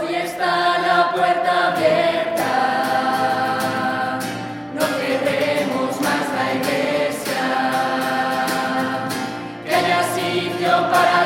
Hoy está la puerta abierta. No queremos más la iglesia. Que haya para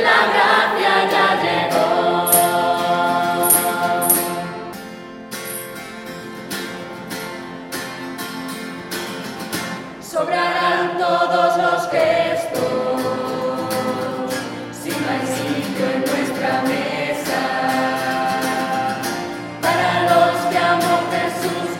la gracia ya llegó! Sobrarán todos los gestos Si no hay sitio en nuestra mesa Para los que amo Jesús